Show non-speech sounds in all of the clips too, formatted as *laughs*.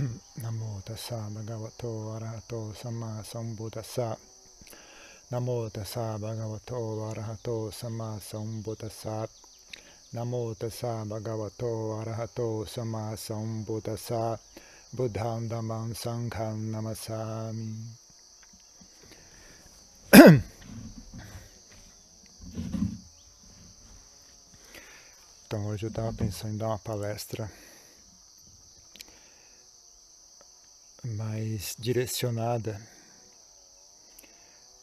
Namo tassa bhagavato arahato sama sambuddhassa. Namo tassa bhagavato arahato sama sambuddhassa. Namo tassa bhagavato arahato sama sambuddhassa. Buddham dhammam sangham namasami. Então hoje eu estava pensando em dar uma palestra mais direcionada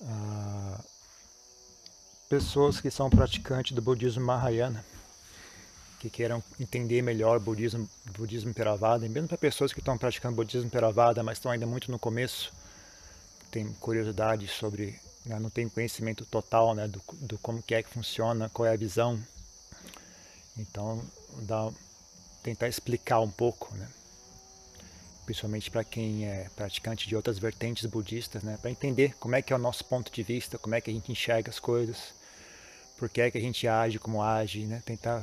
a pessoas que são praticantes do budismo Mahayana, que queiram entender melhor o budismo, budismo Theravada, mesmo para pessoas que estão praticando budismo Theravada, mas estão ainda muito no começo, tem curiosidade sobre, né, não tem conhecimento total né, do, do como que é que funciona, qual é a visão. Então, dá, tentar explicar um pouco, né? Principalmente para quem é praticante de outras vertentes budistas, né, para entender como é que é o nosso ponto de vista, como é que a gente enxerga as coisas, por que é que a gente age como age, né, tentar,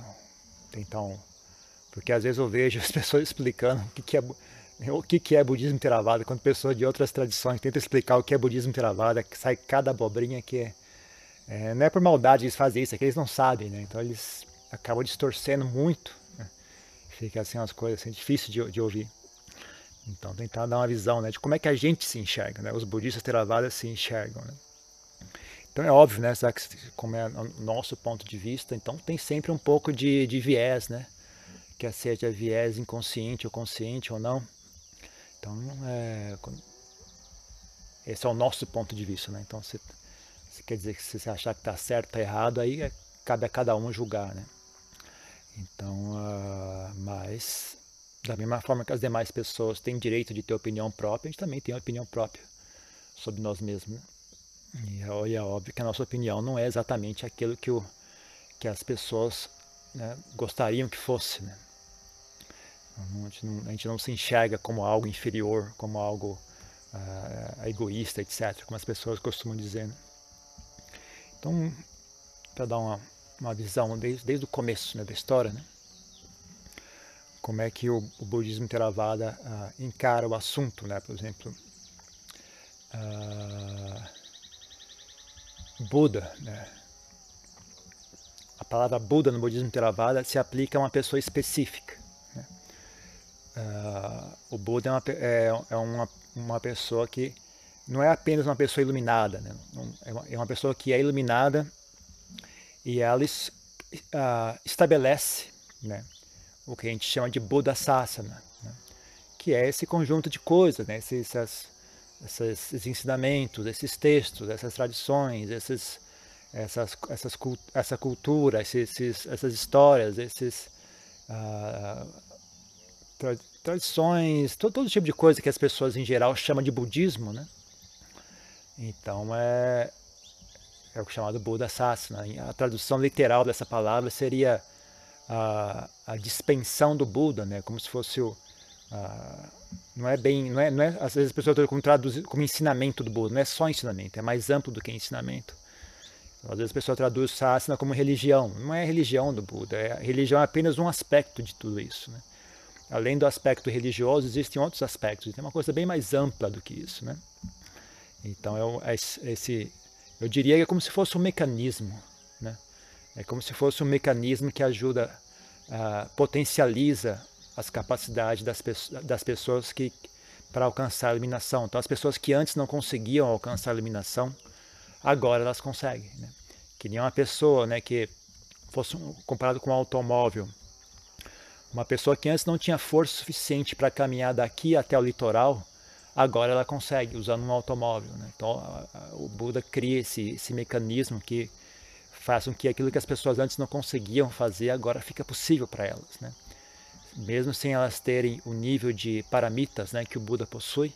tentar um, porque às vezes eu vejo as *laughs* pessoas explicando o que, que é o que, que é budismo Theravada, quando pessoas de outras tradições tentam explicar o que é budismo Theravada, sai cada abobrinha que é, é, não é por maldade eles fazem isso, é que eles não sabem, né, então eles acabam distorcendo muito, né, fica assim umas coisas assim, difícil de, de ouvir. Então tentar dar uma visão né, de como é que a gente se enxerga, né? os budistas Theravada se enxergam. Né? Então é óbvio, né, como é o nosso ponto de vista, então tem sempre um pouco de, de viés, né? Quer seja viés inconsciente ou consciente ou não. Então, é, esse é o nosso ponto de vista, né? Então, se, se quer dizer que se você achar que está certo, está errado, aí é, cabe a cada um julgar, né? Então, uh, mas da mesma forma que as demais pessoas têm direito de ter opinião própria, a gente também tem opinião própria sobre nós mesmos. Né? E é, é óbvio que a nossa opinião não é exatamente aquilo que, o, que as pessoas né, gostariam que fosse. Né? A, gente não, a, gente não, se enxerga como algo inferior, como algo uh, egoísta, etc., como as pessoas costumam dizer. Né? Então, para dar uma, uma visão desde, desde o começo né, da história, né? Como é que o, o budismo Theravada uh, encara o assunto, né? Por exemplo, uh, Buda, né? A palavra Buda no budismo Theravada se aplica a uma pessoa específica. Né? Uh, o Buda é, uma, é, é uma, uma pessoa que não é apenas uma pessoa iluminada, né? é, uma, é uma pessoa que é iluminada e ela estabelece né? O que a gente chama de Buddha Sasana, né? que é esse conjunto de coisas, né? esses, esses, esses, ensinamentos, esses textos, essas tradições, esses, essas, essas, essa cultura, esses, essas histórias, esses uh, tra, tradições, todo, todo tipo de coisa que as pessoas em geral chamam de budismo, né? Então é, é o chamado Buddha Sasana. A tradução literal dessa palavra seria a, a dispensão do Buda, né? Como se fosse o a, não é bem, não é, não é às vezes as pessoas como traduzir como ensinamento do Buda, não é só ensinamento, é mais amplo do que ensinamento. Às vezes a pessoa traduz sasana como religião, não é religião do Buda, é, religião é apenas um aspecto de tudo isso, né? Além do aspecto religioso, existem outros aspectos, tem uma coisa bem mais ampla do que isso, né? Então é, é esse, eu diria que é como se fosse um mecanismo, né? É como se fosse um mecanismo que ajuda, uh, potencializa as capacidades das, das pessoas que para alcançar a iluminação. Então, as pessoas que antes não conseguiam alcançar a iluminação, agora elas conseguem. Né? Que nem uma pessoa né, que fosse um, comparado com um automóvel. Uma pessoa que antes não tinha força suficiente para caminhar daqui até o litoral, agora ela consegue usando um automóvel. Né? Então, o Buda cria esse, esse mecanismo que façam que aquilo que as pessoas antes não conseguiam fazer agora fica possível para elas, né? Mesmo sem elas terem o nível de paramitas, né, que o Buda possui,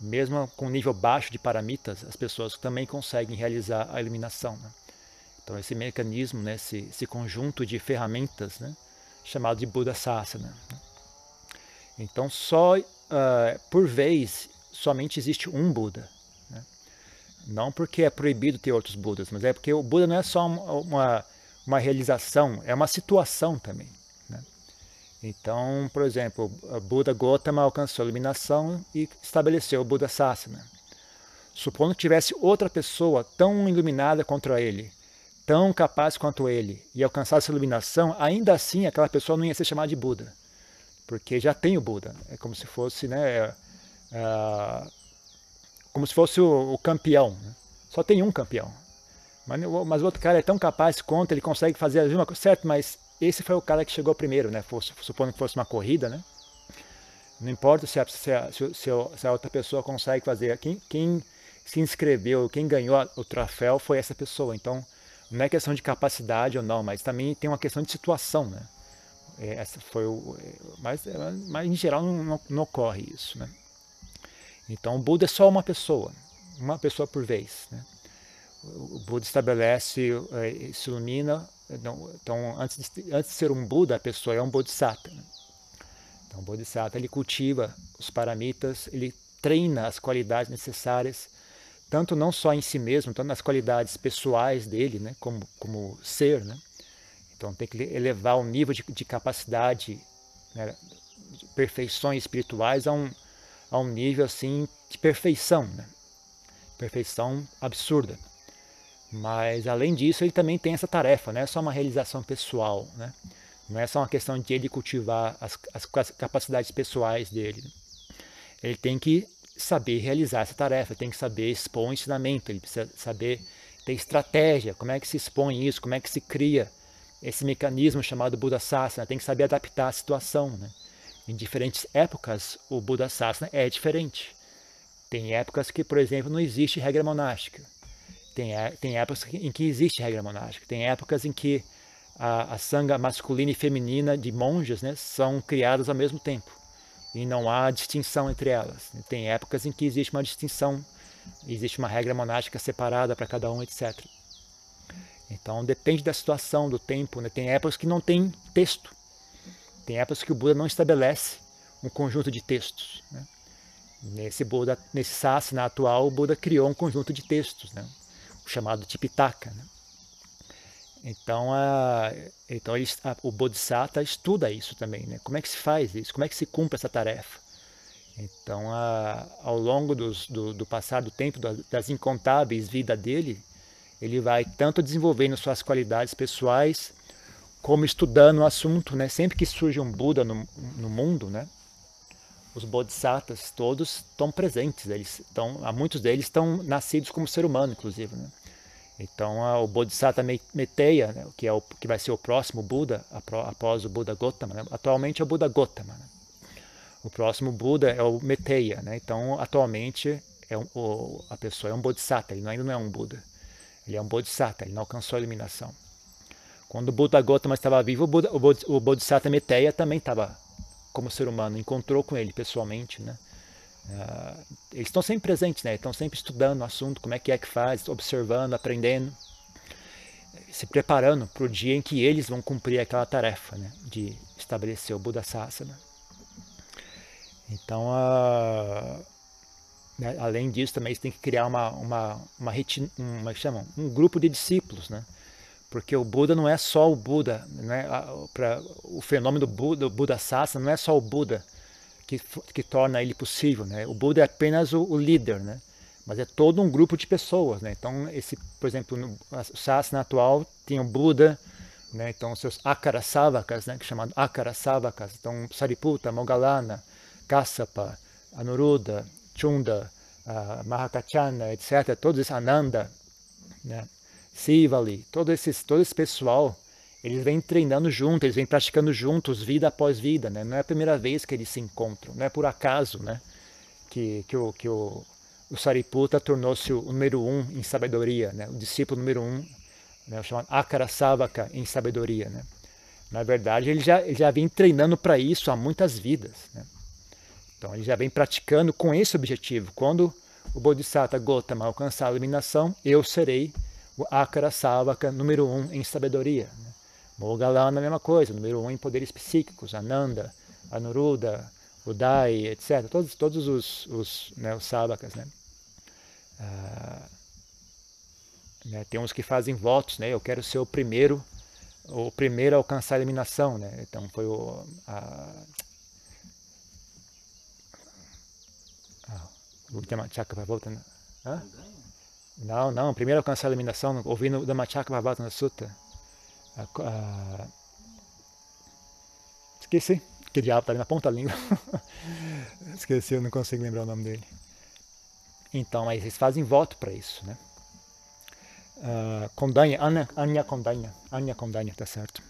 mesmo com nível baixo de paramitas, as pessoas também conseguem realizar a iluminação. Né? Então esse mecanismo, né, esse, esse conjunto de ferramentas, né, chamado de Buda Sasana. Né? Então só uh, por vez somente existe um Buda. Não porque é proibido ter outros Budas, mas é porque o Buda não é só uma, uma realização, é uma situação também. Né? Então, por exemplo, Buda Gotama alcançou a iluminação e estabeleceu o Buda Sasana. Supondo que tivesse outra pessoa tão iluminada contra ele, tão capaz quanto ele, e alcançasse a iluminação, ainda assim aquela pessoa não ia ser chamada de Buda, porque já tem o Buda. É como se fosse, né, é, é, como se fosse o, o campeão. Né? Só tem um campeão. Mas, mas o outro cara é tão capaz quanto ele consegue fazer a mesma coisa, certo? Mas esse foi o cara que chegou primeiro, né? Fosse, supondo que fosse uma corrida, né? Não importa se a, se a, se a outra pessoa consegue fazer. Quem, quem se inscreveu, quem ganhou o troféu foi essa pessoa. Então, não é questão de capacidade ou não, mas também tem uma questão de situação, né? É, essa foi o, é, mas, é, mas em geral não, não, não, ocorre isso, né? Então, o Buda é só uma pessoa, uma pessoa por vez, né? O Buda estabelece, se ilumina. Então, antes de, antes de ser um Buda, a pessoa é um Bodhisattva. Né? Então, o Bodhisattva ele cultiva os paramitas, ele treina as qualidades necessárias tanto não só em si mesmo, tanto nas qualidades pessoais dele, né, como, como ser, né? Então tem que elevar o nível de, de capacidade, né, de perfeições espirituais a um, a um nível assim de perfeição, né? Perfeição absurda. Mas além disso, ele também tem essa tarefa, não é só uma realização pessoal, né? Não é só uma questão de ele cultivar as, as capacidades pessoais dele. Ele tem que saber realizar essa tarefa, tem que saber expor o ensinamento, ele precisa saber ter estratégia, como é que se expõe isso, como é que se cria esse mecanismo chamado Buda Sasana, tem que saber adaptar a situação. Né? Em diferentes épocas, o Buda Sasana é diferente. Tem épocas que, por exemplo, não existe regra monástica. Tem, é, tem épocas em que existe regra monástica. Tem épocas em que a, a sanga masculina e feminina de monjas né, são criadas ao mesmo tempo e não há distinção entre elas. Tem épocas em que existe uma distinção, existe uma regra monástica separada para cada um, etc. Então depende da situação, do tempo. Né? Tem épocas que não tem texto. Tem épocas que o Buda não estabelece um conjunto de textos. Né? Nesse Buda, nesse Sasana atual, o Buda criou um conjunto de textos, né? o chamado Tipitaka. Né? Então, a, então ele, a, o Bodhisattva estuda isso também, né? Como é que se faz isso? Como é que se cumpre essa tarefa? Então, a, ao longo dos, do, do passar do tempo, das incontáveis vidas dele, ele vai tanto desenvolvendo suas qualidades pessoais, como estudando o assunto, né? Sempre que surge um Buda no, no mundo, né? Os Bodhisattvas todos estão presentes, eles estão, muitos deles estão nascidos como ser humano, inclusive, né? Então, o Bodhisattva Meteya, né, que, é o, que vai ser o próximo Buda, após o Buda Gotama, né, atualmente é o Buda Gotama. Né. O próximo Buda é o Meteya. Né, então, atualmente, é um, o, a pessoa é um Bodhisattva, ele ainda não é um Buda. Ele é um Bodhisattva, ele não alcançou a iluminação. Quando o Buda Gotama estava vivo, o, Buda, o Bodhisattva Meteya também estava como ser humano, encontrou com ele pessoalmente, né? Uh, eles estão sempre presentes, né? Estão sempre estudando o assunto, como é que é que faz, observando, aprendendo, se preparando para o dia em que eles vão cumprir aquela tarefa, né? De estabelecer o Buda Sasana. Então, uh, né? além disso, também eles têm que criar uma, uma, uma, retin... uma chamam? um grupo de discípulos, né? Porque o Buda não é só o Buda, né? Pra, o fenômeno do Buda, o Buda Sasana não é só o Buda que, que torna ele possível. Né? O Buda é apenas o, o, líder, né? mas é todo um grupo de pessoas. Né? Então, esse, por exemplo, no Sasana atual tem o Buda, né? então seus Akarasavakas, né? que é chamado Akarasavakas, então Sariputta, Mogalana, Kassapa, Anuruddha, Chunda, uh, Mahakachana, etc., todos esses Ananda, né? Sivali, todo, esses, todo esse pessoal eles vêm treinando juntos, eles vêm praticando juntos, vida após vida, né? Não é a primeira vez que eles se encontram, não é por acaso, né? Que, que, o, que o, o Sariputta tornou-se o número um em sabedoria, né? O discípulo número um, né? o chamado Akarasavaka em sabedoria, né? Na verdade, ele já, ele já vem treinando para isso há muitas vidas, né? Então, ele já vem praticando com esse objetivo. Quando o Bodhisattva Gotama alcançar a iluminação, eu serei o Akarasavaka número um em sabedoria. Né? Mogalana a mesma coisa, número um em poderes psíquicos, Ananda, Anuruddha, Udai, etc. Todos, todos os, os, né, os sábakas, né? Ah, né? Tem uns que fazem votos, né? Eu quero ser o primeiro o primeiro a alcançar a iluminação, né? Então foi o a, o Dhammachakra voltando. Hã? Não, não, primeiro alcançar a iluminação, ouvindo o Dhammachakra na Sutta. A, a... Esqueci, que diabo tá ali na ponta da língua. *laughs* Esqueci, eu não consigo lembrar o nome dele. Então, mas eles fazem voto para isso, né? Uh, Kondanha, Anya, Anya Kondanha, Anya tá certo.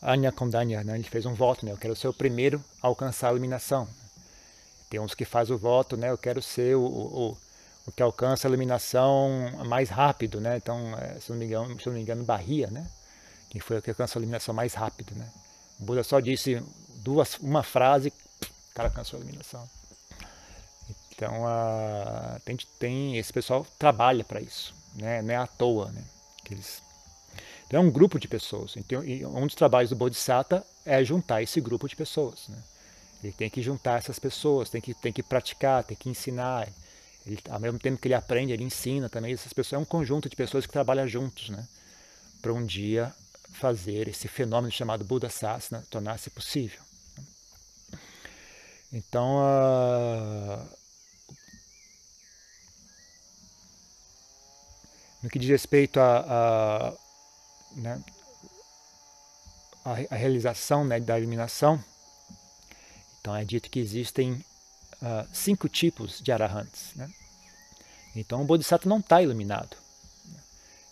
Anya Kondanha, né? Ele fez um voto, né? Eu quero ser o primeiro a alcançar a iluminação. Tem uns que faz o voto, né? Eu quero ser o, o, o que alcança a iluminação mais rápido, né? Então, é, se não me engano, se não me engano, Bahia, né? Que foi o que alcançou a iluminação mais rápido, né? O Buda só disse duas, uma frase, o cara alcançou a iluminação. Então, a, tem, tem, esse pessoal trabalha para isso, né? não é à toa. Né? Que eles, então, é um grupo de pessoas. Então, e um dos trabalhos do Bodhisattva é juntar esse grupo de pessoas. Né? Ele tem que juntar essas pessoas, tem que, tem que praticar, tem que ensinar. Ele, ao mesmo tempo que ele aprende, ele ensina também. Essas pessoas é um conjunto de pessoas que trabalham juntos, né? Para um dia fazer esse fenômeno chamado Buda Sasana tornar-se possível. Então, no que diz respeito a, a, né, a, a realização né, da iluminação, então é dito que existem uh, cinco tipos de arahants. Né? Então o Bodhisattva não está iluminado.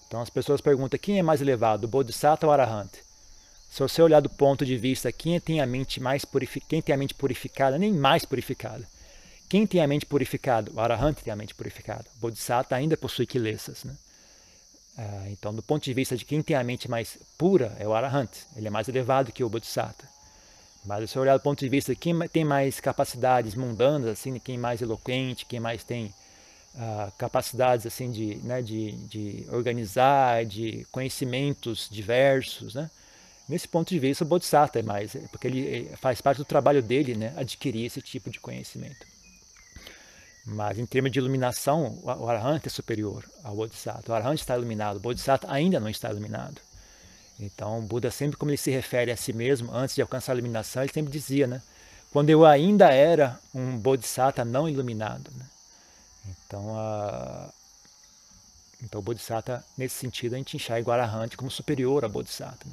Então as pessoas perguntam quem é mais elevado, o Bodhisattva ou o Arahant? Se você olhar do ponto de vista quem tem a mente mais purificada, quem tem a mente purificada, nem mais purificada. Quem tem a mente purificada? O Arahant tem a mente purificada. O Bodhisattva ainda possui quilesas. Né? Ah, então, do ponto de vista de quem tem a mente mais pura, é o Arahant. Ele é mais elevado que o Bodhisattva. Mas se olhar do ponto de vista quem tem mais capacidades mundanas, assim, quem é mais eloquente, quem mais tem uh, capacidades assim de, né, de, de organizar, de conhecimentos diversos, né? Nesse ponto de vista, o Bodhisattva é mais, porque ele faz parte do trabalho dele, né, adquirir esse tipo de conhecimento. Mas em termos de iluminação, o Arahant é superior ao Bodhisattva. O Arahant está iluminado, o Bodhisattva ainda não está iluminado. Então, Buda sempre como ele se refere a si mesmo, antes de alcançar a iluminação, ele sempre dizia, né? Quando eu ainda era um Bodhisattva não iluminado. Né? Então, a... então o Bodhisattva, nesse sentido, a gente enxerga o Arahant como superior a Bodhisattva.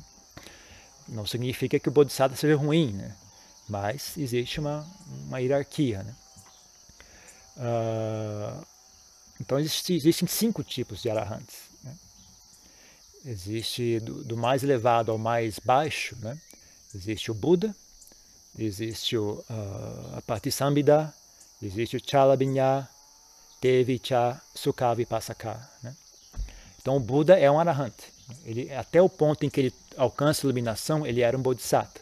Não significa que o Bodhisattva seja ruim, né? mas existe uma, uma hierarquia. Né? Uh... então existe, existem cinco tipos de Arahants. Existe do, do, mais elevado ao mais baixo, né? existe o Buda, existe o, uh, a Patisambhida, existe o Chalabhinya, teve cha sukavi pasaka. Né? Então o Buda é um arahant. Ele, até o ponto em que ele alcança a iluminação, ele era um bodhisattva.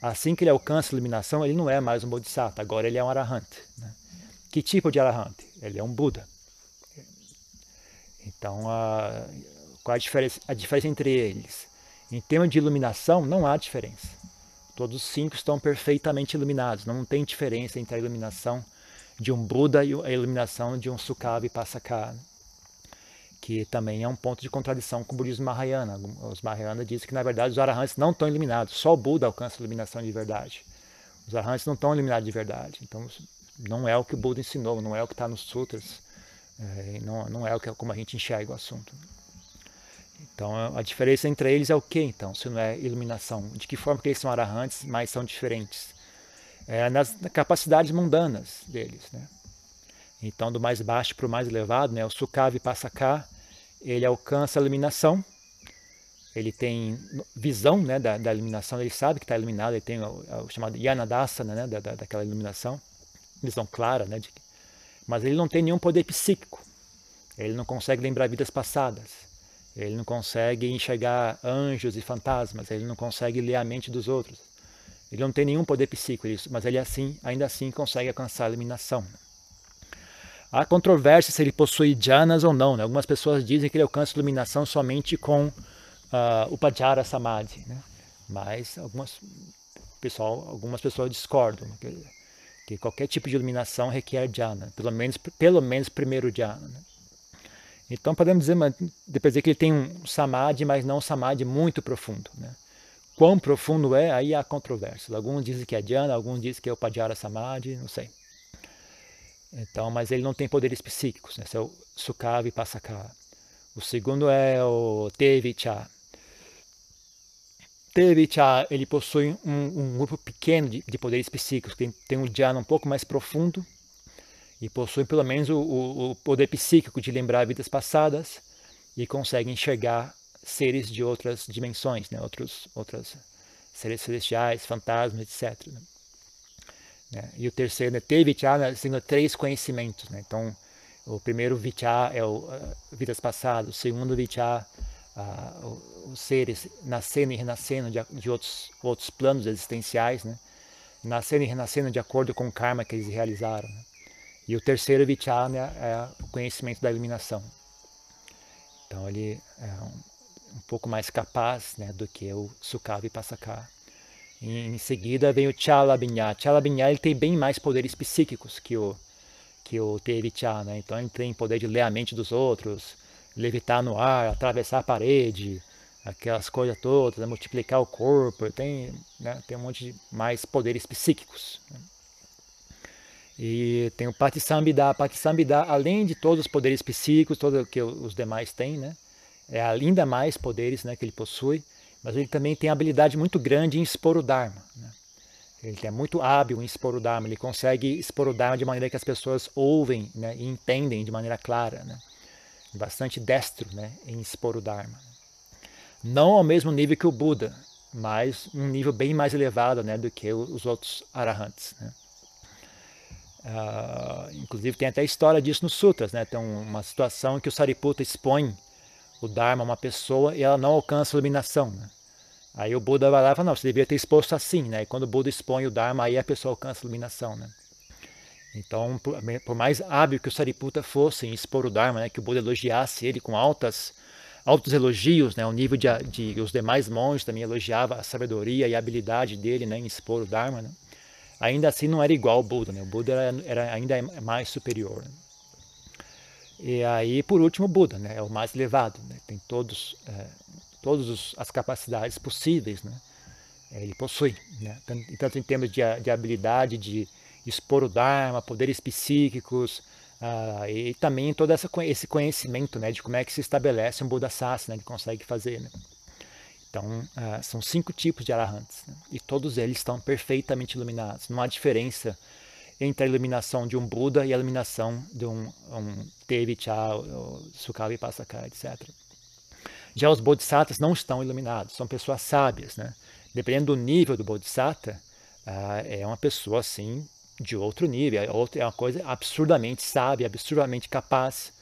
Assim que ele alcança a iluminação, ele não é mais um bodhisattva, agora ele é um arahant. Né? Que tipo de arahant? Ele é um Buda. Então, a, qual a diferença, a diferença entre eles? Em termos de iluminação, não há diferença. Todos os cinco estão perfeitamente iluminados. Não tem diferença entre a iluminação de um Buda e a iluminação de um Sukha Vipassaka, que também é um ponto de contradição com o budismo Mahayana. Os Mahayana dizem que, na verdade, os arahants não estão iluminados, só o Buda alcança a iluminação de verdade. Os arahants não estão iluminados de verdade. Então, não é o que o Buda ensinou, não é o que está nos sutras, é, não, não é o que, como a gente enxerga o assunto. Então, a diferença entre eles é o que, então, se não é iluminação? De que forma que eles são arahants, mas são diferentes? é, nas capacidades mundanas deles. Né? Então, do mais baixo para o mais elevado, né, o Sukha Vipassaka, ele alcança a iluminação, ele tem visão né, da, da iluminação, ele sabe que está iluminado, ele tem o, o chamado Yanadasana, né, da, da, daquela iluminação, visão clara, né, de, mas ele não tem nenhum poder psíquico, ele não consegue lembrar vidas passadas, ele não consegue enxergar anjos e fantasmas, ele não consegue ler a mente dos outros. Ele não tem nenhum poder psíquico, mas ele assim, ainda assim consegue alcançar a iluminação. Há controvérsia se ele possui jhanas ou não. Né? Algumas pessoas dizem que ele alcança a iluminação somente com uh, o Pajara Samadhi. Né? Mas algumas, pessoal, algumas pessoas discordam que, que, qualquer tipo de iluminação requer jhana, pelo menos, pelo menos primeiro jhana. Né? Então podemos dizer, depois dizer que ele tem um samadhi, mas não um samadhi muito profundo. Né? Quão profundo é, aí há controvérsias. Alguns dizem que é dhyana, alguns dizem que é o Padjara Samadhi, não sei. Então, mas ele não tem poderes psíquicos, né? Esse é o Sukha Vipassaka. O segundo é o Tevicha. Tevicha, ele possui um, um grupo pequeno de, de, poderes psíquicos, tem, tem um dhyana um pouco mais profundo e possui pelo menos o, o, o poder psíquico de lembrar vidas passadas e consegue enxergar seres de outras dimensões, né? outros, outros seres celestiais, fantasmas, etc. Né? Né? E o terceiro, né, ter vichara, sendo três conhecimentos. Né? Então, o primeiro vichara é o uh, vidas passadas, o segundo vichara, uh, os seres nascendo e renascendo de, de, outros, outros planos existenciais, né? nascendo e renascendo de acordo com o karma que eles realizaram. Né? E o terceiro vichara né, é o conhecimento da iluminação. Então, ele é um, um pouco mais capaz né, do que o Sukha Vipassaka. Em, seguida vem o Chalabhinya. Chalabhinya ele tem bem mais poderes psíquicos que o que o Tevicha, né? Então ele tem poder de ler a mente dos outros, levitar no ar, atravessar a parede, aquelas coisas todas, multiplicar o corpo, tem, né? tem um monte de mais poderes psíquicos. Né? E tem o Patisambhida. Patisambhida, além de todos os poderes psíquicos, todo que os demais têm, né? É ainda mais poderes né, que ele possui mas ele também tem habilidade muito grande em expor o Dharma. Né? Ele é muito hábil em expor o Dharma, ele consegue expor o Dharma de maneira que as pessoas ouvem né, e entendem de maneira clara. Né? Bastante destro né, em expor o Dharma. Não ao mesmo nível que o Buda, mas um nível bem mais elevado né, do que os outros arahants. Né? Uh, inclusive tem até história disso nos sutras, né? Tem uma situação em que o Sariputta expõe o Dharma a uma pessoa e ela não alcança a iluminação. Né? Aí o Buda vai lá e fala, não, você deveria ter exposto assim, né? E quando o Buda expõe o Dharma, aí a pessoa alcança a iluminação, né? Então, por mais hábil que o Sariputta fosse em expor o Dharma, né? Que o Buda elogiasse ele com altas, altos elogios, né? O nível de, de os demais monges também elogiava a sabedoria e a habilidade dele, né? Em expor o Dharma, né? Ainda assim não era igual ao Buda, né? O Buda era, era ainda mais superior. E aí, por último, o Buda, né? É o mais elevado, né? Tem todos, é, todas as capacidades possíveis, né? É, ele possui, né? Tanto, tanto em termos de, de habilidade de expor o Dharma, poderes psíquicos, uh, e também todo essa, esse conhecimento, né? De como é que se estabelece um Buda Sassi, né? Que consegue fazer, né? Então, uh, são cinco tipos de arahants, né? e todos eles estão perfeitamente iluminados. Não há diferença entre a iluminação de um Buda e a iluminação de um, um Tevicha, Sukha Pasaka, etc. Já os Bodhisattvas não estão iluminados, são pessoas sábias. Né? Dependendo do nível do Bodhisattva, uh, é uma pessoa assim de outro nível, é, é uma coisa absurdamente sábia, absurdamente capaz,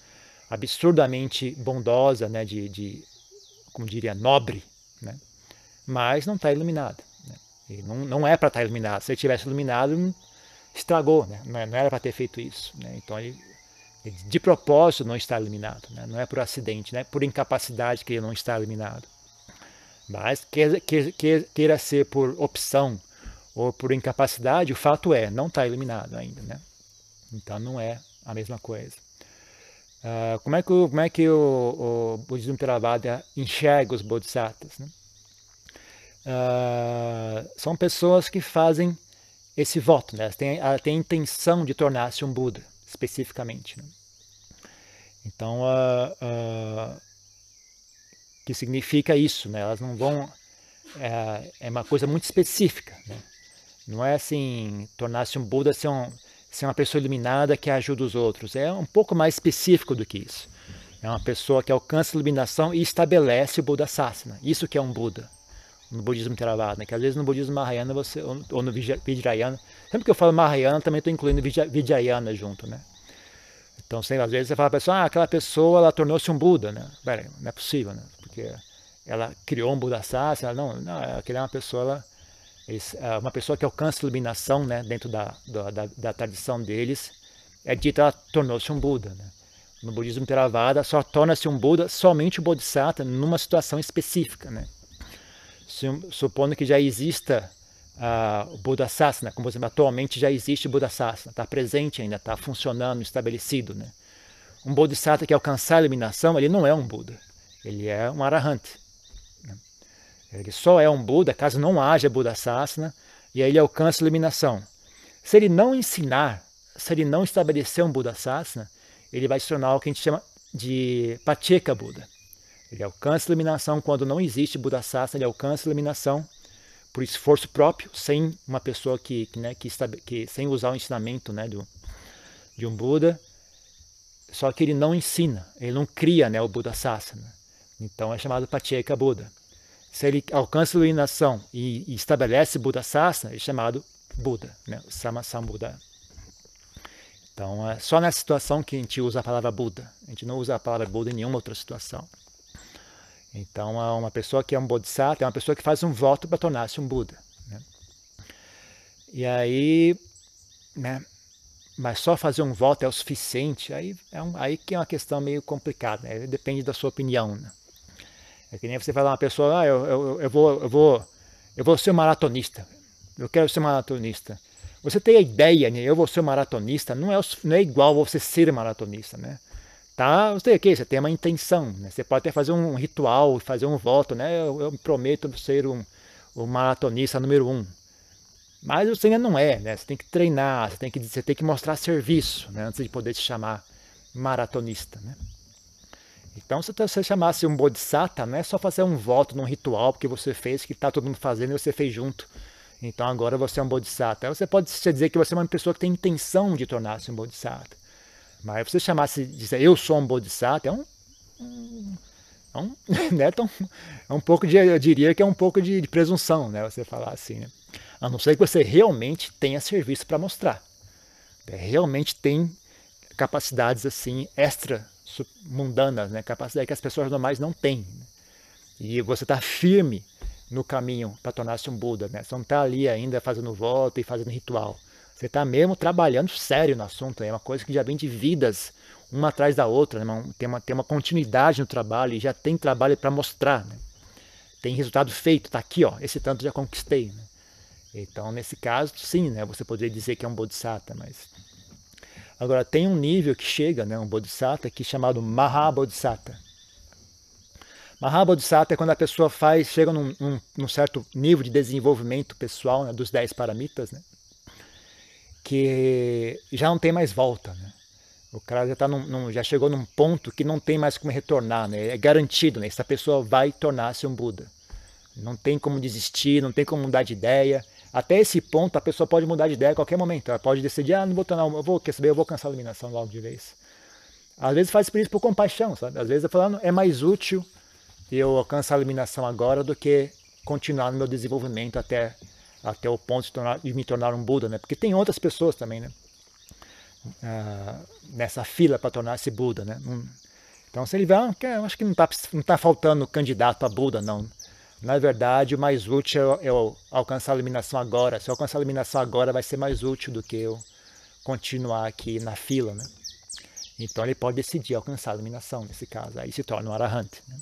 absurdamente bondosa, né? de, de como diria, nobre, né? mas não está iluminado. Né? não, não é para estar tá iluminado. Se ele tivesse iluminado, estragou, né? não era para ter feito isso. Né? Então ele, ele, de propósito não está eliminado, né? não é por acidente, né? por incapacidade que ele não está eliminado. Mas queira, queira, queira ser por opção ou por incapacidade, o fato é, não está eliminado ainda. Né? Então não é a mesma coisa. Uh, como é que, como é que o, o budismo Theravada enxerga os bodhisattvas? Né? Uh, são pessoas que fazem esse voto, né? ela, tem, ela tem a intenção de tornar-se um Buda, especificamente. Né? Então, uh, que significa isso? Né? Elas não vão. É, é uma coisa muito específica. Né? Não é assim, tornar-se um Buda ser, um, ser uma pessoa iluminada que ajuda os outros. É um pouco mais específico do que isso. É uma pessoa que alcança a iluminação e estabelece o Buda Sasana. Isso que é um Buda no budismo Theravada, né? que às vezes no budismo Mahayana você, ou, no Vajrayana, sempre que eu falo Mahayana também estou incluindo Vijrayana junto, né? Então, sei, às vezes você fala a pessoa, ah, aquela pessoa ela tornou-se um Buda, né? Pera, não é possível, né? Porque ela criou um Buda Sassi, ela não, não, aquela é uma pessoa, ela, é uma pessoa que alcança iluminação, né? Dentro da, da, da tradição deles, é dita tornou-se um Buda, né? No budismo Theravada só torna-se um Buda somente o Bodhisattva numa situação específica, né? supondo que já exista uh, o Sasana, como por exemplo, atualmente já existe o Sasana, está presente ainda, está funcionando, estabelecido. Né? um Bodhisattva que alcançar a iluminação, ele não é um Buda. Ele é um Arahant. Ele só é um Buda caso não haja Buda Sasana e aí ele alcança a iluminação. Se ele não ensinar, se ele não estabelecer um Buda Sasana, ele vai se tornar o que a gente chama de Pacheka Buda. Ele alcança a iluminação quando não existe Buda Sasana, ele alcança a iluminação por esforço próprio, sem uma pessoa que, que, né, que, que sem usar o ensinamento né, do, de um Buda. Só que ele não ensina, ele não cria né, o Buda Sasana. Então é chamado Pacheka Buda. Se ele alcança a iluminação e, e estabelece Buda Sasana, é chamado Buda, né, Sama Sambuddha. Então é só nessa situação que a gente usa a palavra Buda. A gente não usa a palavra Buda em nenhuma outra situação. Então, uma pessoa que é um bodhisattva é uma pessoa que faz um voto para tornar-se um Buda. Né? E aí, né? Mas só fazer um voto é o suficiente, aí, é um, aí que é uma questão meio complicada, né? depende da sua opinião. Né? É que nem você falar uma pessoa, ah, eu, eu, eu, vou, eu, vou, eu vou ser maratonista, eu quero ser maratonista. Você tem a ideia, né? eu vou ser maratonista, não é, não é igual você ser maratonista, né? Tá, você, okay, você tem uma intenção, né? Você pode até fazer um ritual, fazer um voto, né? Eu, eu prometo ser um, um maratonista número um. Mas você ainda não é, né? Você tem que treinar, você tem que, você tem que mostrar serviço, né? Antes de poder te chamar maratonista, né? Então, se você chamasse um bodhisattva, não é só fazer um voto num ritual porque você fez, que está todo mundo fazendo e você fez junto. Então, agora você é um bodhisattva. Você pode dizer que você é uma pessoa que tem intenção de tornar-se um bodhisattva. Mas você chamasse de dizer eu sou um bodhisattva, é um, é um, *laughs* né, tão, é um pouco de, eu diria que é um pouco de, de, presunção, né, você falar assim, né? A não ser que você realmente tenha serviço para mostrar. É, realmente tem capacidades assim extra mundanas, né, capacidade que as pessoas normais não têm. Né? E você está firme no caminho para tornar-se um Buda, né? Você não está ali ainda fazendo voto e fazendo ritual. Você está mesmo trabalhando sério no assunto, é uma coisa que já vem de vidas, uma atrás da outra, né? tem, uma, tem uma continuidade no trabalho e já tem trabalho para mostrar. Né? Tem resultado feito, está aqui, ó, esse tanto já conquistei. Né? Então, nesse caso, sim, né? você poderia dizer que é um bodhisattva, mas. Agora, tem um nível que chega, né? um bodhisattva, que é chamado Mahabodhisattva. Mahabodhisattva é quando a pessoa faz, chega num, num, certo nível de desenvolvimento pessoal né? dos dez paramitas, né? que já não tem mais volta. Né? O cara já, tá num, num, já chegou num ponto que não tem mais como retornar. Né? É garantido, né? essa pessoa vai tornar-se um Buda. Não tem como desistir, não tem como mudar de ideia. Até esse ponto a pessoa pode mudar de ideia a qualquer momento. Ela pode decidir, ah, não vou tornar, eu vou, quer saber, eu vou cansar a iluminação logo de vez. Às vezes faz isso por compaixão, sabe? Às vezes eu falando, é mais útil eu alcançar a iluminação agora do que continuar no meu desenvolvimento até até o ponto de, tornar, de me tornar um Buda, né? Porque tem outras pessoas também, né? Ah, nessa fila para tornar-se Buda, né? então, se ele vê, ah, eu acho que não está não tá faltando candidato a Buda, não. Na verdade, o mais útil é eu alcançar a iluminação agora. Se eu alcançar a iluminação agora, vai ser mais útil do que eu continuar aqui na fila, né? Então, ele pode decidir alcançar a iluminação, nesse caso. Aí se torna um arahant, né?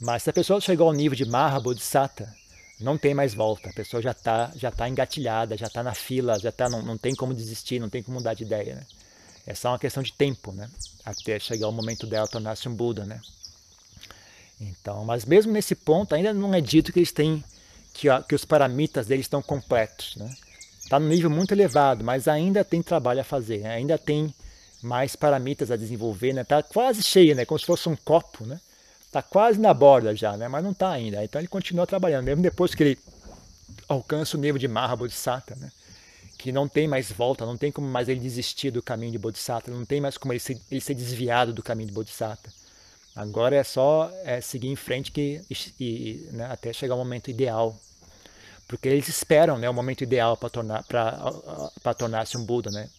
Mas se a pessoa chegou ao nível de Maha Bodhisattva, não tem mais volta. A pessoa já está já tá engatilhada, já está na fila, já tá, não, não tem como desistir, não tem como mudar de ideia. Né? É só uma questão de tempo, né? até chegar o momento dela tornar-se um Buda. Né? Então, mas mesmo nesse ponto, ainda não é dito que eles têm que, que os paramitas deles estão completos. Né? Está no nível muito elevado, mas ainda tem trabalho a fazer, né? ainda tem mais paramitas a desenvolver, né? Tá quase cheio, né? Como se fosse um copo, né? Está quase na borda já, né? mas não está ainda. Então ele continua trabalhando, mesmo depois que ele alcança o nível de Maha Bodhisattva, né? que não tem mais volta, não tem como mais ele desistir do caminho de Bodhisattva, não tem mais como ele ser, ele ser desviado do caminho de Bodhisattva. Agora é só é, seguir em frente que, e, né, até chegar o momento ideal. Porque eles esperam né, o momento ideal para tornar, tornar-se um Buda. Né?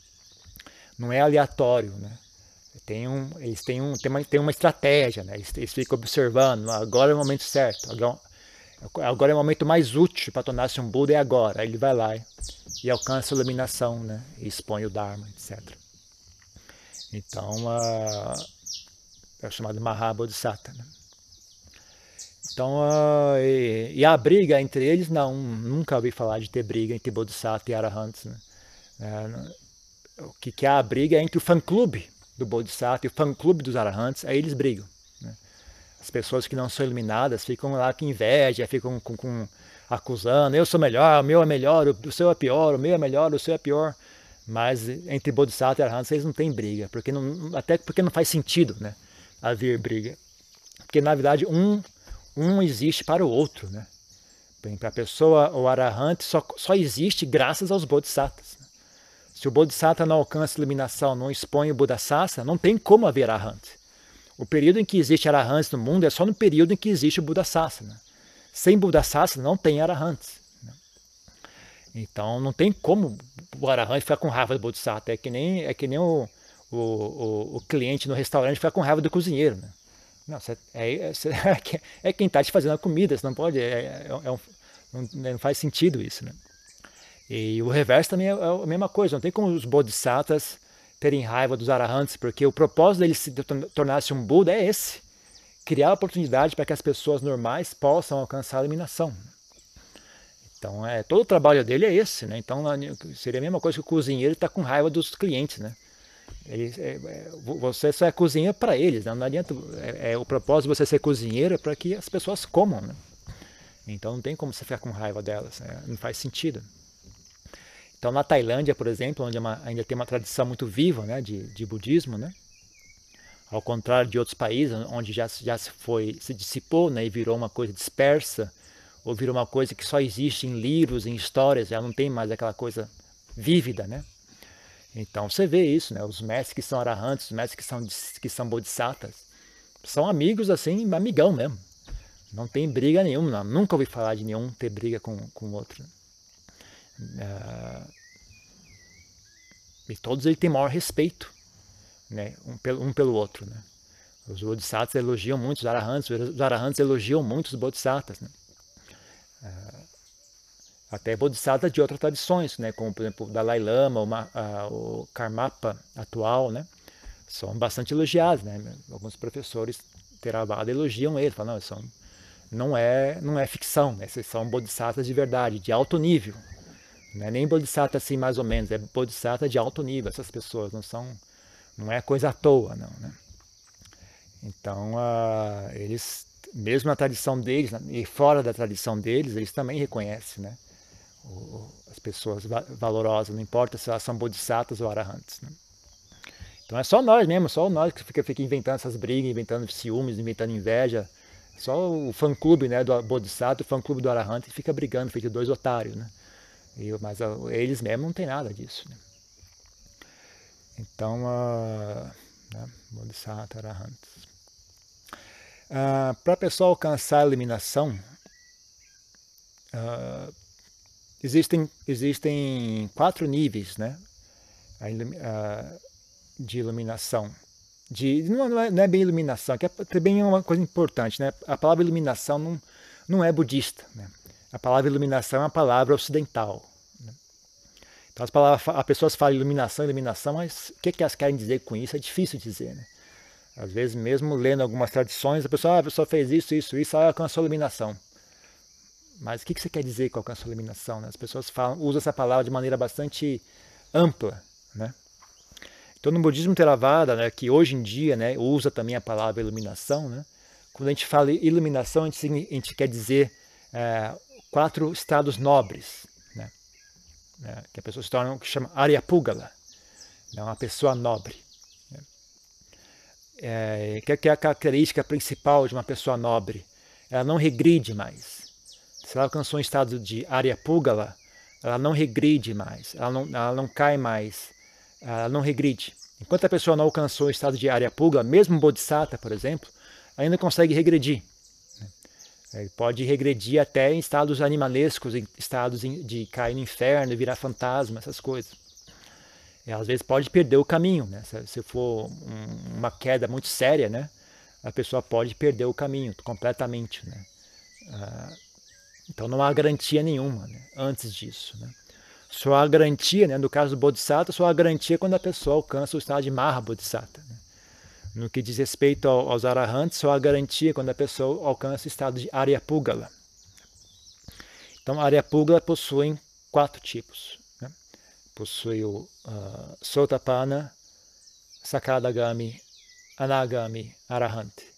Não é aleatório. Né? Tem um, eles têm, um, têm, uma, têm uma estratégia, né? eles, eles ficam observando, agora é o momento certo, agora é o momento mais útil para tornar-se um Buda, é agora. Aí ele vai lá e alcança a iluminação, né? e expõe o Dharma, etc. Então, uh, é chamado Mahabodhisattva. Né? Então, uh, e, e, a briga entre eles, não, nunca ouvi falar de ter briga entre Bodhisattva e Arahants. Né? É, o que, que é a briga é entre o fã-clube do Bodhisattva e o fã-clube dos Arahants, aí eles brigam. Né? As pessoas que não são iluminadas ficam lá com inveja, ficam com, com, acusando, eu sou melhor, o meu é melhor, o seu é pior, o meu é melhor, o seu é pior. Mas entre Bodhisattva e Arahants eles não têm briga, porque não, até porque não faz sentido né, haver briga. Porque na verdade um, um existe para o outro. Né? Para a pessoa, o Arahant só, só existe graças aos Bodhisattvas. Né? Se o Bodhisattva não alcança iluminação, não expõe o Buddhasasa, não tem como haver Arahant. O período em que existe Arahants no mundo é só no período em que existe o Buddhasasa. Né? Sem Buddhasasa não tem Arahants. Né? Então não tem como o Arahant ficar com raiva do Bodhisattva. É que nem, é que nem o, o, o, o cliente no restaurante ficar com raiva do cozinheiro. Né? Não, você, é, é, *laughs* é, quem está te fazendo a comida, você não pode. É, é, é um, não, não, faz sentido isso. Né? E o reverso também é, a mesma coisa. Não tem como os bodhisattvas terem raiva dos arahants, porque o propósito deles se tornar-se um Buda é esse: criar oportunidade para que as pessoas normais possam alcançar a iluminação. Então, é, todo o trabalho dele é esse. Né? Então, seria a mesma coisa que o cozinheiro está com raiva dos clientes. Né? Ele, é, é você só é cozinha para eles, né? não adianta. É, é, o propósito de você ser cozinheiro é para que as pessoas comam, né? Então não tem como você ficar com raiva delas, né? não faz sentido. Então na Tailândia, por exemplo, onde é uma, ainda tem uma tradição muito viva, né, de, de budismo, né? Ao contrário de outros países onde já, já se foi se dissipou, né, e virou uma coisa dispersa, ou virou uma coisa que só existe em livros, em histórias, já não tem mais aquela coisa vívida, né? Então você vê isso, né? Os mestres que são arahantes, os mestres que são, que são bodhisattvas, são amigos assim, amigão mesmo. Não tem briga nenhuma, nunca ouvi falar de nenhum ter briga com o outro. Uh, e todos eles têm maior respeito, né? Um pelo, um pelo outro, né? Os bodhisattvas elogiam muito os arahantes, os arahantes elogiam muito os bodhisattvas, né? Uh, até bodhisattvas de outras tradições, né, como por exemplo o Dalai Lama, o, a, o Karmapa atual, né, são bastante elogiados, né, alguns professores Theravada elogiam ele, falam, não, são, não é, não é ficção, né, esses são bodhisattvas de verdade, de alto nível, não é nem bodhisattva assim mais ou menos, é bodhisattva de alto nível, essas pessoas não são, não é coisa à toa, não, né. Então, uh, eles, mesmo na tradição deles, e fora da tradição deles, eles também reconhecem, né, as pessoas valorosas, não importa se elas são bodhisattvas ou arahants. Né? Então é só nós mesmo, só nós que fica, fica inventando essas brigas, inventando ciúmes, inventando inveja. Só o fã-clube né, do bodhisattva, o fã-clube do arahant fica brigando, feito dois otários. Né? E, mas uh, eles mesmos não tem nada disso. Né? Então, uh, né, bodhisattva, arahants. Uh, Para a pessoa alcançar a eliminação, uh, Existem, existem quatro níveis né, de iluminação. De, não, é, não é bem iluminação, que é também uma coisa importante. Né? A palavra iluminação não, não é budista. Né? A palavra iluminação é uma palavra ocidental. Né? Então as, palavras, as pessoas falam iluminação, iluminação, mas o que, que elas querem dizer com isso é difícil dizer. Né? Às vezes, mesmo lendo algumas tradições, a pessoa, ah, a pessoa fez isso, isso, isso, aí alcançou a iluminação. Mas o que você quer dizer com alcançar a iluminação? Né? As pessoas falam, usam essa palavra de maneira bastante ampla. Né? Então, no budismo Theravada, né, que hoje em dia né, usa também a palavra iluminação, né? quando a gente fala iluminação, a gente, a gente quer dizer é, quatro estados nobres, né? É, que a pessoa se torna que chama Aryapugala, né? uma pessoa nobre. Né? É, que é a característica principal de uma pessoa nobre? Ela não regride mais se ela alcançou um estado de área púgala, ela não regride mais, ela não, ela não cai mais, ela não regride. Enquanto a pessoa não alcançou o estado de área púgala, mesmo Bodhisattva, por exemplo, ainda consegue regredir. Né? Ele pode regredir até em estados animalescos, em estados de cair no inferno, virar fantasma, essas coisas. E às vezes pode perder o caminho, né? se, se for um, uma queda muito séria, né? a pessoa pode perder o caminho completamente. Né? Uh, então não há garantia nenhuma né, antes disso. Né? Só há garantia, né, no caso do Bodhisattva, só há garantia quando a pessoa alcança o estado de Maha Bodhisattva. Né? No que diz respeito ao, aos Arahants, só há garantia quando a pessoa alcança o estado de Aryapugala. Então, Aryapugala possui quatro tipos. Né? Possui o uh, Sotapana, Sakadagami, Anagami, Arahant.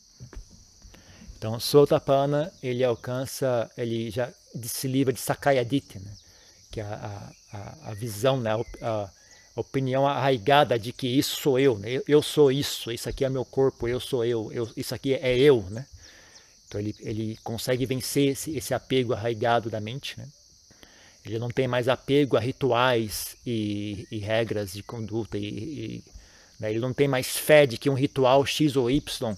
Então, Sotapana, ele alcança, ele já se livra de Sakayaditi, né? que é a, a, a visão, né? a, a opinião arraigada de que isso sou eu, né? eu, eu, sou isso, isso aqui é meu corpo, eu sou eu, eu isso aqui é eu. Né? Então, ele, ele consegue vencer esse, esse apego arraigado da mente. Né? Ele não tem mais apego a rituais e, e regras de conduta e, e né? Ele não tem mais fé de que um ritual X ou Y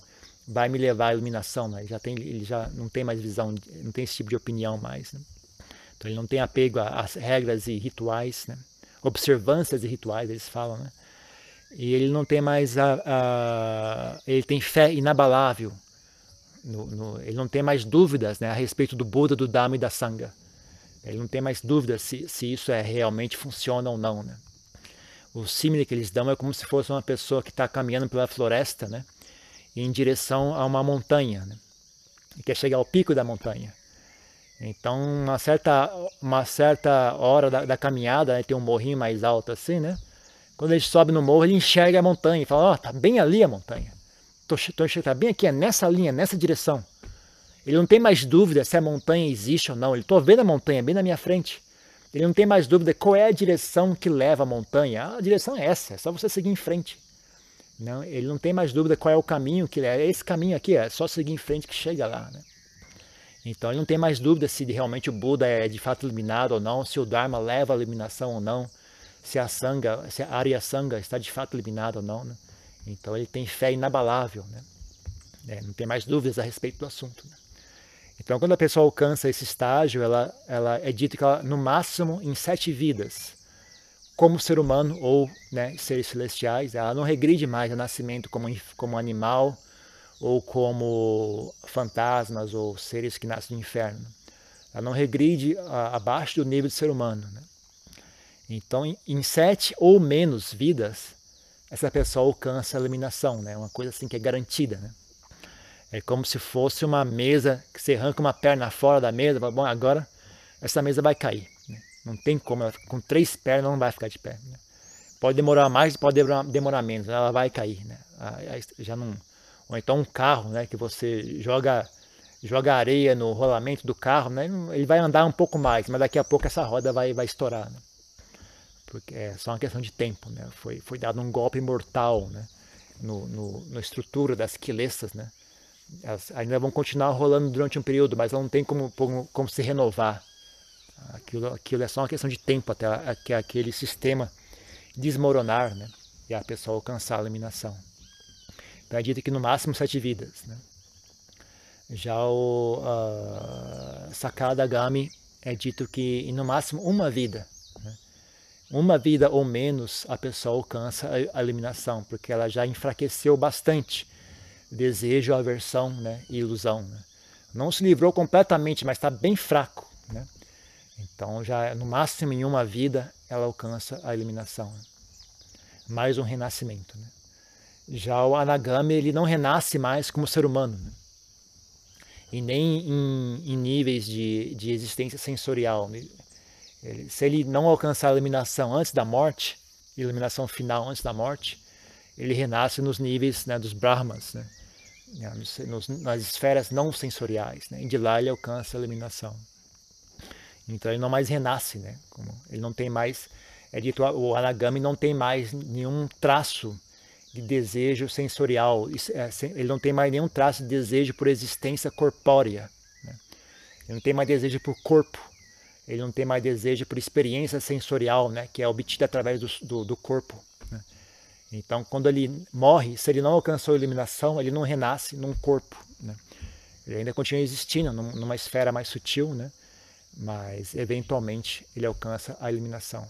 vai me levar à iluminação. Né? Ele, já tem, ele já não tem mais visão, não tem esse tipo de opinião mais. Né? Então ele não tem apego às regras e rituais, né? observâncias e rituais, eles falam. Né? E ele não tem mais a, a ele tem fé inabalável. No, no, ele não tem mais dúvidas né, a respeito do Buda, do Dhamma e da Sangha. Ele não tem mais dúvidas se, se isso é realmente funciona ou não. Né? o símile que eles dão é como se fosse uma pessoa que está caminhando pela floresta, né? Em direção a uma montanha, né? E quer chegar ao pico da montanha. Então, uma certa, uma certa hora da, da caminhada, né, tem um morrinho mais alto assim, né? Quando ele sobe no morro, ele enxerga a montanha e fala: Ó, oh, tá bem ali a montanha. Tô, tô, tá bem aqui, é nessa linha, nessa direção. Ele não tem mais dúvida se a montanha existe ou não. Ele tô vendo a montanha bem na minha frente. Ele não tem mais dúvida qual é a direção que leva a montanha. A direção é essa, é só você seguir em frente. Não, ele não tem mais dúvida qual é o caminho que leva. É esse caminho aqui, é só seguir em frente que chega lá. Né? Então ele não tem mais dúvida se realmente o Buda é de fato iluminado ou não, se o Dharma leva à iluminação ou não, se a Sangha, se a Arya Sangha está de fato iluminada ou não. Né? Então ele tem fé inabalável. Né? É, não tem mais dúvidas a respeito do assunto. Né? Então, quando a pessoa alcança esse estágio, ela, ela é dito que ela, no máximo em sete vidas, como ser humano ou né, seres celestiais, ela não regride mais ao nascimento como, como animal ou como fantasmas ou seres que nascem no inferno. Ela não regride a, abaixo do nível de ser humano. Né? Então, em, em, sete ou menos vidas, essa pessoa alcança a iluminação, né? uma coisa assim que é garantida. Né? É como se fosse uma mesa que você arranca uma perna fora da mesa, fala, bom, agora essa mesa vai cair. Não tem como, ela, com três pernas não vai ficar de pé. Né? Pode demorar mais, pode demorar, demorar menos, ela vai cair. Né? Já não, ou então um carro, né, que você joga joga areia no rolamento do carro, né, ele vai andar um pouco mais, mas daqui a pouco essa roda vai, vai estourar. Né? Porque é só uma questão de tempo. Né? Foi, foi dado um golpe mortal né? no, no, na estrutura das quilesas, né? elas ainda vão continuar rolando durante um período, mas não tem como, como, como se renovar. Aquilo, aquilo é só uma questão de tempo até que aquele sistema desmoronar né? e a pessoa alcançar a eliminação. Então é dito que no máximo sete vidas. Né? Já o uh, Sakada Gami é dito que no máximo uma vida. Né? Uma vida ou menos a pessoa alcança a eliminação, porque ela já enfraqueceu bastante desejo, aversão né, e ilusão. Né? Não se livrou completamente, mas está bem fraco. Né? Então, já no máximo em uma vida, ela alcança a eliminação. Né? Mais um renascimento. Né? Já o Anagami, ele não renasce mais como ser humano. Né? E nem em, em níveis de, de existência sensorial. Né? Ele, se ele não alcançar a eliminação antes da morte, eliminação final antes da morte, ele renasce nos níveis né, dos Brahmas, né? nos, nas esferas não sensoriais. Né? E de lá ele alcança a iluminação. Então ele não mais renasce, né? Ele não tem mais, é dito, o anagami não tem mais nenhum traço de desejo sensorial, é, ele não tem mais nenhum traço de desejo por existência corpórea. Né? Ele não tem mais desejo por corpo, ele não tem mais desejo por experiência sensorial, né? que é obtida através do, do, do corpo. Então, quando ele morre, se ele não alcançou a iluminação, ele não renasce num corpo. Né? Ele ainda continua existindo numa esfera mais sutil, né? Mas eventualmente ele alcança a iluminação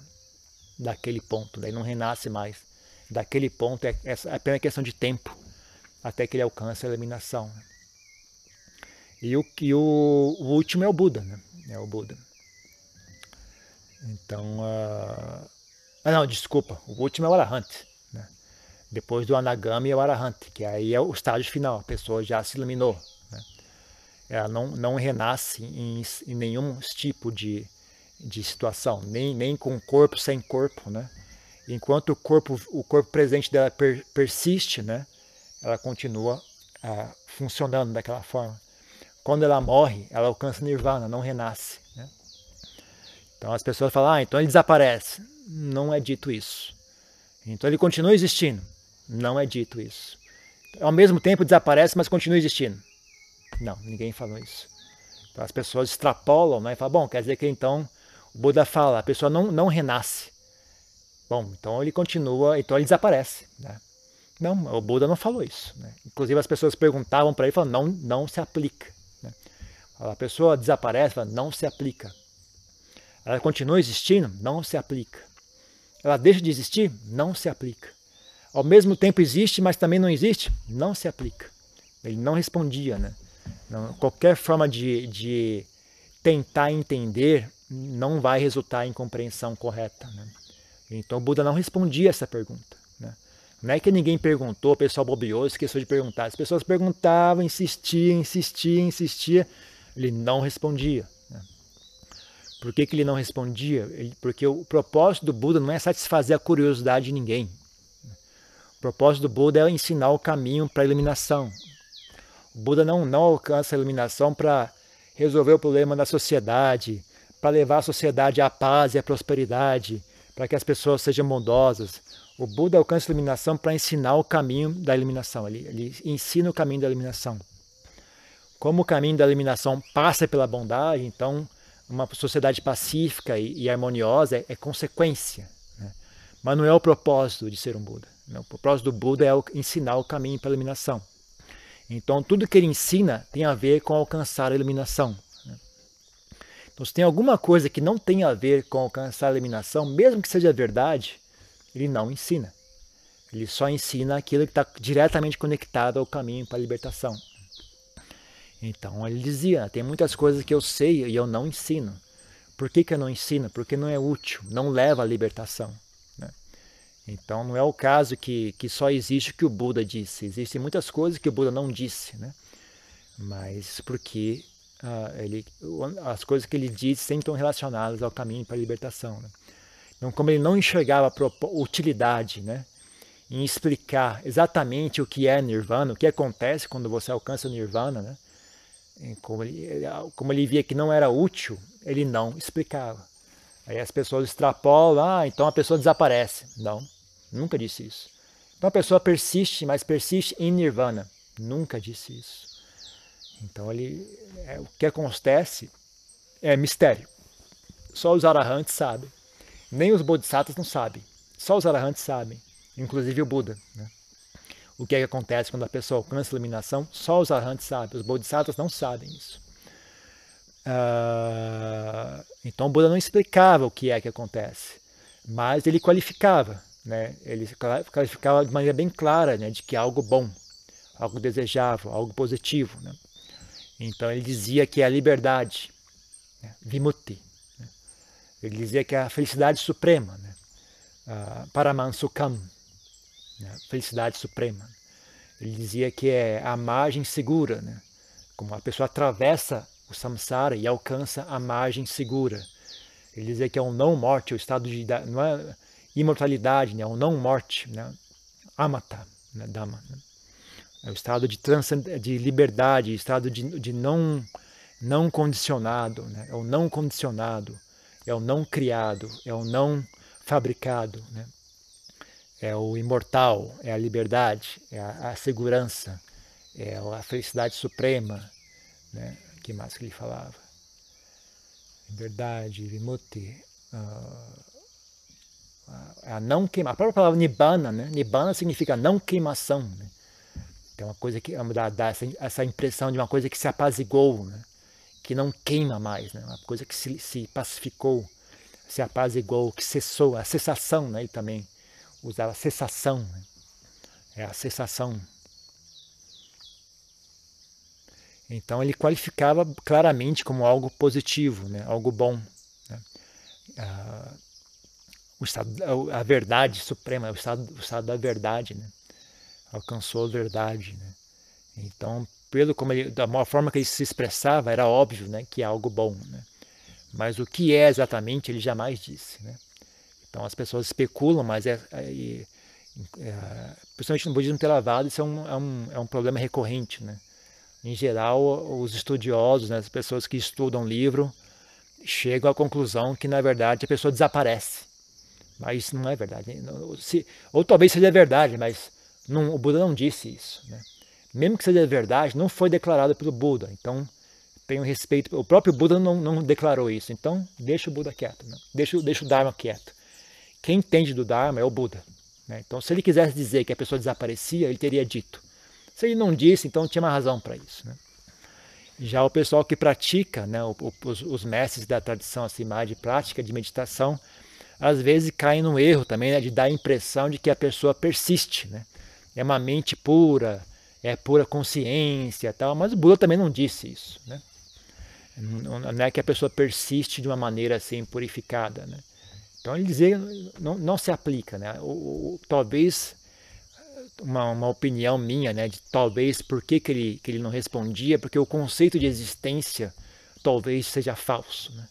daquele ponto. Daí não renasce mais. Daquele ponto é, é apenas questão de tempo até que ele alcance a iluminação. Né? E, o, e o, o, último é o Buda. Né? É o Buda. Então. Uh... Ah, não, desculpa. O último é o Arahant. Depois do Anagami é o Arahant, que aí é o estágio final, a pessoa já se iluminou. Ela não, não renasce em, em nenhum tipo de, de situação, nem, nem com corpo sem corpo, né? enquanto o corpo, o corpo presente dela per, persiste, né? ela continua ah, funcionando daquela forma. Quando ela morre, ela alcança nirvana, não renasce. Né? Então as pessoas falam, ah, então ele desaparece. Não é dito isso. Então ele continua existindo. Não é dito isso. Ao mesmo tempo desaparece, mas continua existindo. Não, ninguém falou isso. Então as pessoas extrapolam né, e falam, bom, quer dizer que então o Buda fala, a pessoa não, não renasce. Bom, então ele continua, então ele desaparece. Né? Não, o Buda não falou isso. Né? Inclusive as pessoas perguntavam para ele, falando, não, não se aplica. Né? A pessoa desaparece, fala, não se aplica. Ela continua existindo, não se aplica. Ela deixa de existir, não se aplica. Ao mesmo tempo existe, mas também não existe, não se aplica. Ele não respondia, né? Não, qualquer forma de, de tentar entender não vai resultar em compreensão correta. Né? Então o Buda não respondia essa pergunta. Né? Não é que ninguém perguntou, o pessoal bobeou, esqueceu de perguntar. As pessoas perguntavam, insistiam, insistiam, insistiam. Ele não respondia. Né? Por que, que ele não respondia? Porque o propósito do Buda não é satisfazer a curiosidade de ninguém. O propósito do Buda é ensinar o caminho para a iluminação. O Buda não, não alcança a iluminação para resolver o problema da sociedade, para levar a sociedade à paz e à prosperidade, para que as pessoas sejam bondosas. O Buda alcança a iluminação para ensinar o caminho da iluminação. Ele, ele ensina o caminho da iluminação. Como o caminho da iluminação passa pela bondade, então uma sociedade pacífica e, e harmoniosa é, é consequência. Né? Mas não é o propósito de ser um Buda. Né? O propósito do Buda é ensinar o caminho para a iluminação. Então, tudo que ele ensina tem a ver com alcançar a iluminação. Né? Então, se tem alguma coisa que não tem a ver com alcançar a iluminação, mesmo que seja verdade, ele não ensina. Ele só ensina aquilo que está diretamente conectado ao caminho para a libertação. Então, ele dizia: tem muitas coisas que eu sei e eu não ensino. Por que, que eu não ensino? Porque não é útil, não leva à libertação. Então não é o caso que, que só existe o que o Buda disse. Existem muitas coisas que o Buda não disse, né? Mas porque uh, ele, as coisas que ele disse sempre estão relacionadas ao caminho para a libertação. Né? Então, como ele não enxergava a utilidade né, em explicar exatamente o que é Nirvana, o que acontece quando você alcança o Nirvana, né? como, ele, como ele via que não era útil, ele não explicava. Aí as pessoas extrapolam, ah, então a pessoa desaparece. Não, nunca disse isso. Então a pessoa persiste, mas persiste em nirvana. Nunca disse isso. Então ele, é, o que acontece é mistério. Só os arahantes sabem. Nem os bodhisattvas não sabem. Só os arahantes sabem. Inclusive o Buda. Né? O que, é que acontece quando a pessoa alcança a iluminação? Só os arahantes sabem. Os bodhisattvas não sabem isso. Uh, então o Buda não explicava o que é que acontece, mas ele qualificava, né? ele qualificava de maneira bem clara né? de que algo bom, algo desejável, algo positivo. Né? Então ele dizia que é a liberdade, né? vimutti. Né? Ele dizia que é a felicidade suprema, né? paramansukam, né? felicidade suprema. Ele dizia que é a margem segura, né? como a pessoa atravessa o samsara e alcança a margem segura. Ele dizia que é um não morte, o estado de não é imortalidade, né? um não morte, né? amata, né? dama. Né? É o estado de de liberdade, estado de, de não não condicionado, né? é o não condicionado, é o não criado, é o não fabricado, né? é o imortal, é a liberdade, é a, a segurança, é a felicidade suprema, né? que mais que ele falava? Verdade, vimuti. Uh, a não queimar. A própria palavra nibbana, né? Nibbana significa não queimação. Né? Tem uma coisa que dá, dá essa, essa, impressão de uma coisa que se apazigou, né? que não queima mais, né? uma coisa que se, se pacificou, se apazigou, que cessou, a cessação, né? ele também usava cessação, né? é a cessação Então ele qualificava claramente como algo positivo, né? algo bom. Né? Ah, o estado, a verdade suprema, o estado, o estado da verdade, né? alcançou a verdade. Né? Então, pelo como ele, da forma que ele se expressava, era óbvio né? que é algo bom. Né? Mas o que é exatamente, ele jamais disse. Né? Então as pessoas especulam, mas é, é, é principalmente no budismo Theravada isso é um, é um, é um problema recorrente, né? Em geral, os estudiosos, né, as pessoas que estudam livro, chegam à conclusão que na verdade a pessoa desaparece. Mas isso não é verdade. Se, ou talvez seja verdade, mas não, o Buda não disse isso. Né? Mesmo que seja verdade, não foi declarado pelo Buda. Então, tenho respeito. O próprio Buda não, não declarou isso. Então, deixa o Buda quieto. Né? Deixa, deixa o Dharma quieto. Quem entende do Dharma é o Buda. Né? Então, se ele quisesse dizer que a pessoa desaparecia, ele teria dito. Se ele não disse, então tinha uma razão para isso. Né? Já o pessoal que pratica, né, os, os, mestres da tradição assim, mais de prática de meditação, às vezes caem no erro também né, de dar a impressão de que a pessoa persiste. Né? É uma mente pura, é pura consciência tal, mas o Buda também não disse isso. Né? Não é que a pessoa persiste de uma maneira assim purificada. Né? Então ele dizer não, não se aplica. Né? Talvez uma, uma opinião minha, né, de talvez por que, que, ele, que ele não respondia, porque o conceito de existência talvez seja falso. Né?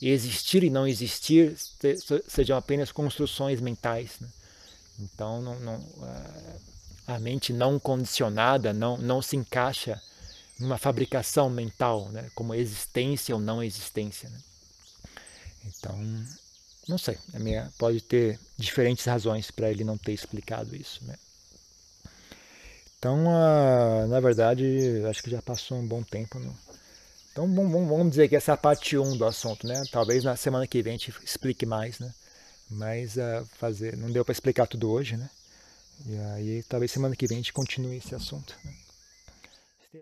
Existir e não existir sejam apenas construções mentais. Né? Então, não, não, a mente não condicionada não, não se encaixa numa fabricação mental, né? como existência ou não existência. Né? Então, não sei, minha, pode ter diferentes razões para ele não ter explicado isso. Né? Então, uh, na verdade, acho que já passou um bom tempo. Né? Então, vamos, dizer que essa é a parte 1 do assunto, né? Talvez na semana que vem a gente explique mais, né? Mas uh, fazer, não deu para explicar tudo hoje, né? E aí, talvez semana que vem a gente continue esse assunto. Né?